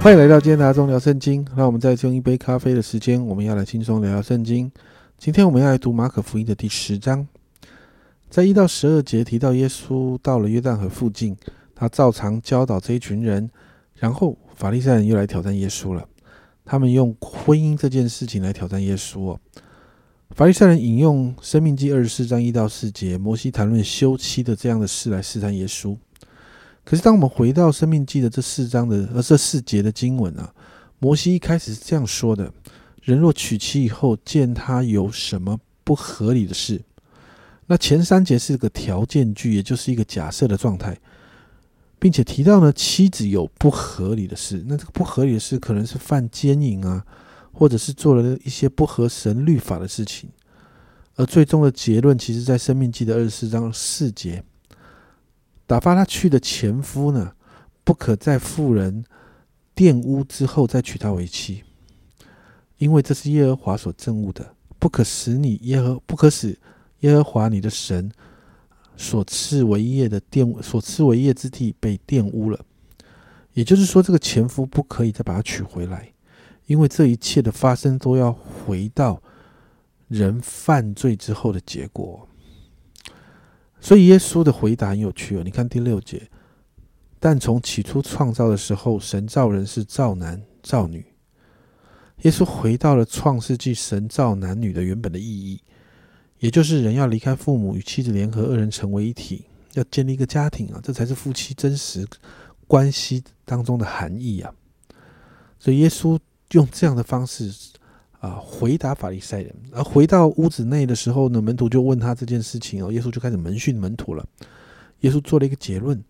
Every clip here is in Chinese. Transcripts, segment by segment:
欢迎来到今天的阿忠聊圣经。让我们再用一杯咖啡的时间，我们要来轻松聊聊圣经。今天我们要来读马可福音的第十章，在一到十二节提到耶稣到了约旦河附近，他照常教导这一群人。然后法利赛人又来挑战耶稣了，他们用婚姻这件事情来挑战耶稣哦。法利赛人引用《生命记》二十四章一到四节，摩西谈论休妻的这样的事来试探耶稣。可是，当我们回到《生命记》的这四章的呃这四节的经文啊，摩西一开始是这样说的：人若娶妻以后，见他有什么不合理的事，那前三节是个条件句，也就是一个假设的状态，并且提到呢妻子有不合理的事，那这个不合理的事可能是犯奸淫啊，或者是做了一些不合神律法的事情，而最终的结论，其实在《生命记》的二十四章四节。打发他去的前夫呢，不可在妇人玷污之后再娶她为妻，因为这是耶和华所憎恶的，不可使你耶和不可使耶和华你的神所赐为业的玷所赐为业之地被玷污了。也就是说，这个前夫不可以再把他娶回来，因为这一切的发生都要回到人犯罪之后的结果。所以耶稣的回答很有趣哦，你看第六节，但从起初创造的时候，神造人是造男造女。耶稣回到了创世纪神造男女的原本的意义，也就是人要离开父母与妻子联合，二人成为一体，要建立一个家庭啊，这才是夫妻真实关系当中的含义啊。所以耶稣用这样的方式。啊！回答法利赛人，而回到屋子内的时候呢，门徒就问他这件事情哦。耶稣就开始门训门徒了。耶稣做了一个结论，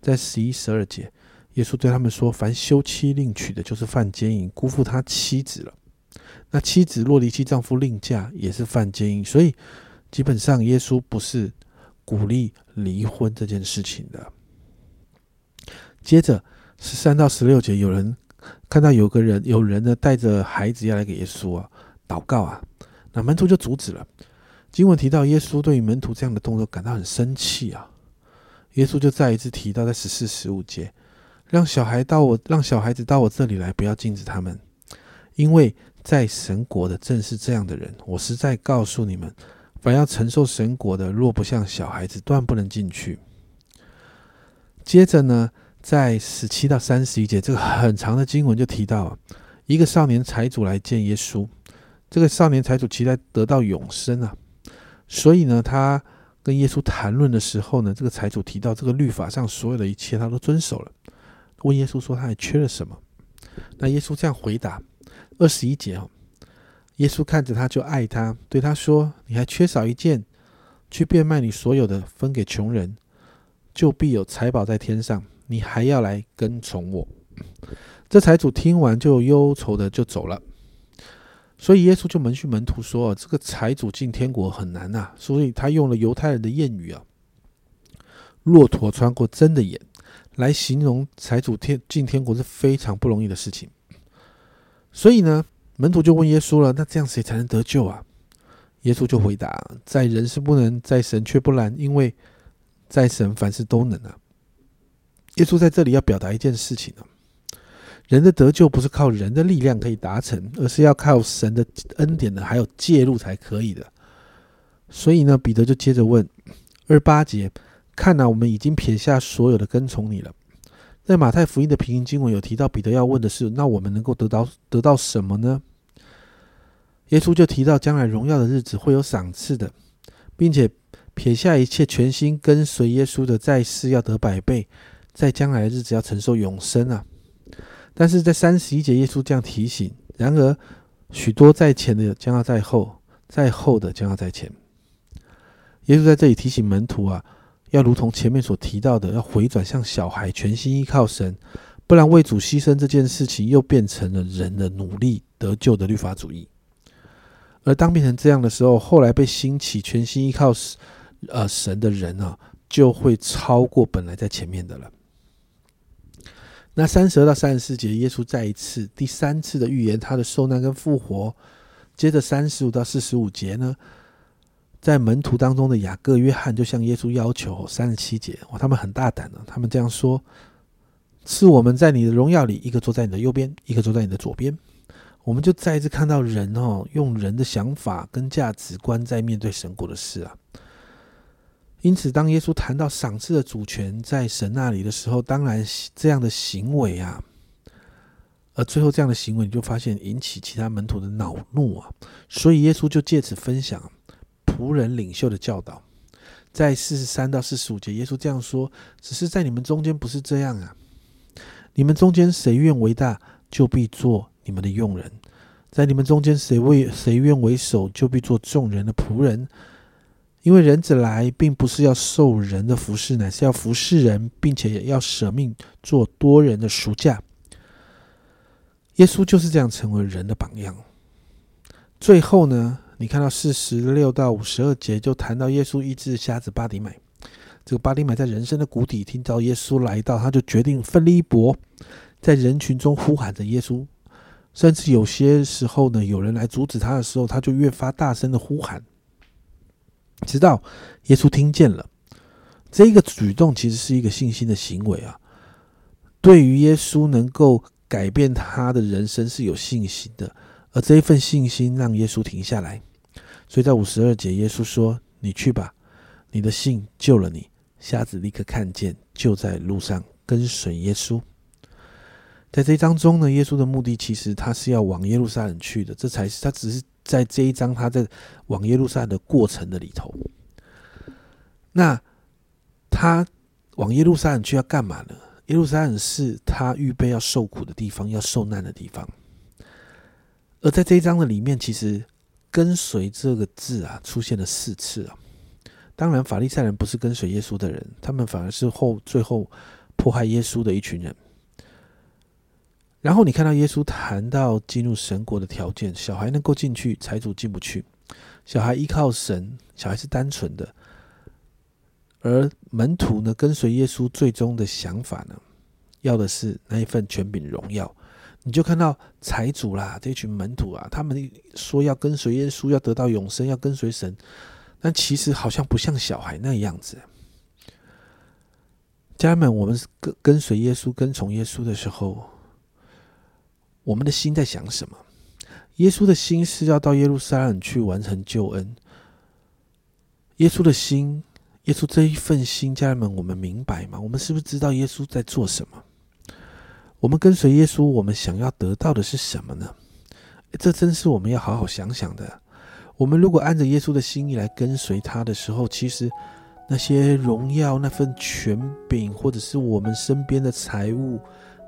在十一、十二节，耶稣对他们说：“凡休妻另娶的，就是犯奸淫，辜负他妻子了。那妻子若离弃丈夫另嫁，也是犯奸淫。所以，基本上耶稣不是鼓励离婚这件事情的。”接着十三到十六节，有人。看到有个人，有人呢带着孩子要来给耶稣啊祷告啊，那门徒就阻止了。经文提到耶稣对于门徒这样的动作感到很生气啊，耶稣就再一次提到在十四、十五节，让小孩到我，让小孩子到我这里来，不要禁止他们，因为在神国的正是这样的人。我实在告诉你们，凡要承受神国的，若不像小孩子，断不能进去。接着呢？在十七到三十一节，这个很长的经文就提到，一个少年财主来见耶稣。这个少年财主期待得到永生啊，所以呢，他跟耶稣谈论的时候呢，这个财主提到这个律法上所有的一切他都遵守了。问耶稣说他还缺了什么？那耶稣这样回答：二十一节哦，耶稣看着他就爱他，对他说：“你还缺少一件，去变卖你所有的，分给穷人，就必有财宝在天上。”你还要来跟从我？这财主听完就忧愁的就走了。所以耶稣就门训门徒说：“这个财主进天国很难呐。”所以他用了犹太人的谚语啊，“骆驼穿过针的眼”来形容财主天进天国是非常不容易的事情。所以呢，门徒就问耶稣了：“那这样谁才能得救啊？”耶稣就回答：“在人是不能，在神却不然，因为在神凡事都能啊。”耶稣在这里要表达一件事情呢：人的得救不是靠人的力量可以达成，而是要靠神的恩典呢，还有介入才可以的。所以呢，彼得就接着问二八节：看呐，我们已经撇下所有的跟从你了。在马太福音的平行经文有提到，彼得要问的是：那我们能够得到得到什么呢？耶稣就提到将来荣耀的日子会有赏赐的，并且撇下一切，全心跟随耶稣的，在世要得百倍。在将来的日子要承受永生啊！但是在三十一节，耶稣这样提醒：然而许多在前的将要在后，在后的将要在前。耶稣在这里提醒门徒啊，要如同前面所提到的，要回转向小孩，全心依靠神，不然为主牺牲这件事情又变成了人的努力得救的律法主义。而当变成这样的时候，后来被兴起全心依靠呃神的人啊，就会超过本来在前面的了。那三十二到三十四节，耶稣再一次、第三次的预言他的受难跟复活。接着三十五到四十五节呢，在门徒当中的雅各、约翰就向耶稣要求三十七节，哇，他们很大胆的，他们这样说：是我们在你的荣耀里，一个坐在你的右边，一个坐在你的左边。我们就再一次看到人哦，用人的想法跟价值观在面对神国的事啊。因此，当耶稣谈到赏赐的主权在神那里的时候，当然这样的行为啊，而最后这样的行为，你就发现引起其他门徒的恼怒啊。所以耶稣就借此分享仆人领袖的教导，在四十三到四十五节，耶稣这样说：“只是在你们中间不是这样啊，你们中间谁愿为大，就必做。”你们的用人，在你们中间，谁为谁愿为首，就必做众人的仆人。因为人子来，并不是要受人的服侍，乃是要服侍人，并且要舍命做多人的赎价。耶稣就是这样成为人的榜样。最后呢，你看到四十六到五十二节，就谈到耶稣医治瞎子巴迪买。这个巴迪买在人生的谷底，听到耶稣来到，他就决定奋力一搏，在人群中呼喊着耶稣。甚至有些时候呢，有人来阻止他的时候，他就越发大声的呼喊，直到耶稣听见了。这个举动其实是一个信心的行为啊，对于耶稣能够改变他的人生是有信心的，而这一份信心让耶稣停下来。所以在五十二节，耶稣说：“你去吧，你的信救了你。”瞎子立刻看见，就在路上跟随耶稣。在这一章中呢，耶稣的目的其实他是要往耶路撒冷去的，这才是他只是在这一章他在往耶路撒冷的过程的里头。那他往耶路撒冷去要干嘛呢？耶路撒冷是他预备要受苦的地方，要受难的地方。而在这一章的里面，其实“跟随”这个字啊出现了四次啊。当然，法利赛人不是跟随耶稣的人，他们反而是后最后迫害耶稣的一群人。然后你看到耶稣谈到进入神国的条件，小孩能够进去，财主进不去。小孩依靠神，小孩是单纯的，而门徒呢，跟随耶稣最终的想法呢，要的是那一份权柄荣耀。你就看到财主啦，这群门徒啊，他们说要跟随耶稣，要得到永生，要跟随神，但其实好像不像小孩那样子。家人们，我们跟跟随耶稣、跟从耶稣的时候。我们的心在想什么？耶稣的心是要到耶路撒冷去完成救恩。耶稣的心，耶稣这一份心，家人们，我们明白吗？我们是不是知道耶稣在做什么？我们跟随耶稣，我们想要得到的是什么呢？这真是我们要好好想想的。我们如果按着耶稣的心意来跟随他的时候，其实那些荣耀、那份权柄，或者是我们身边的财物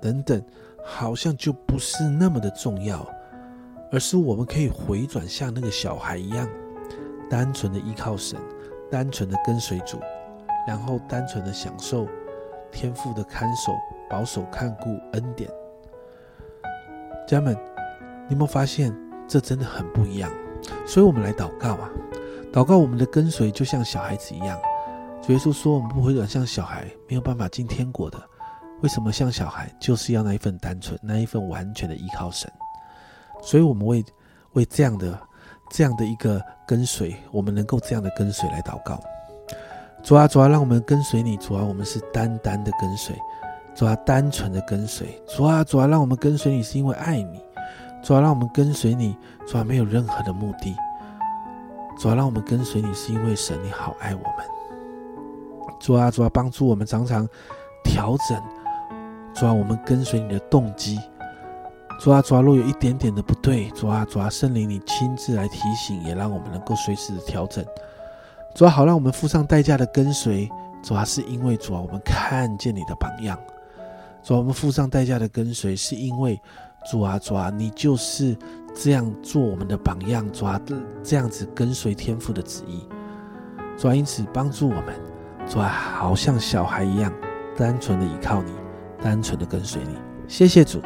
等等。好像就不是那么的重要，而是我们可以回转像那个小孩一样，单纯的依靠神，单纯的跟随主，然后单纯的享受天父的看守、保守、看顾、恩典。家人们，你有没有发现这真的很不一样？所以我们来祷告啊，祷告我们的跟随就像小孩子一样。主耶稣说：“我们不回转像小孩，没有办法进天国的。”为什么像小孩，就是要那一份单纯，那一份完全的依靠神？所以，我们为为这样的这样的一个跟随，我们能够这样的跟随来祷告。主啊，主啊，让我们跟随你。主啊，我们是单单的跟随。主啊，单纯的跟随。主啊，主啊，让我们跟随你是因为爱你。主啊，让我们跟随你。主啊，没有任何的目的。主啊，让我们跟随你是因为神你好爱我们。主啊，主啊，帮助我们常常调整。主啊，我们跟随你的动机。主啊，主啊，若有一点点的不对，主啊，主啊，圣灵你亲自来提醒，也让我们能够随时的调整。主啊，好让我们付上代价的跟随。主啊，是因为主啊，我们看见你的榜样。主啊，我们付上代价的跟随，是因为主啊，主啊，你就是这样做我们的榜样。主啊，这样子跟随天父的旨意。主啊，因此帮助我们。主啊，好像小孩一样，单纯的依靠你。单纯的跟随你，谢谢主，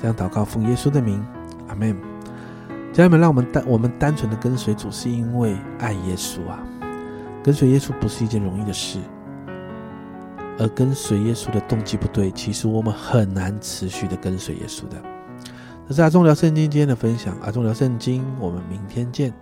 这样祷告奉耶稣的名，阿门。家人们，让我们单我们单纯的跟随主，是因为爱耶稣啊。跟随耶稣不是一件容易的事，而跟随耶稣的动机不对，其实我们很难持续的跟随耶稣的。这是阿忠聊圣经今天的分享，阿忠聊圣经，我们明天见。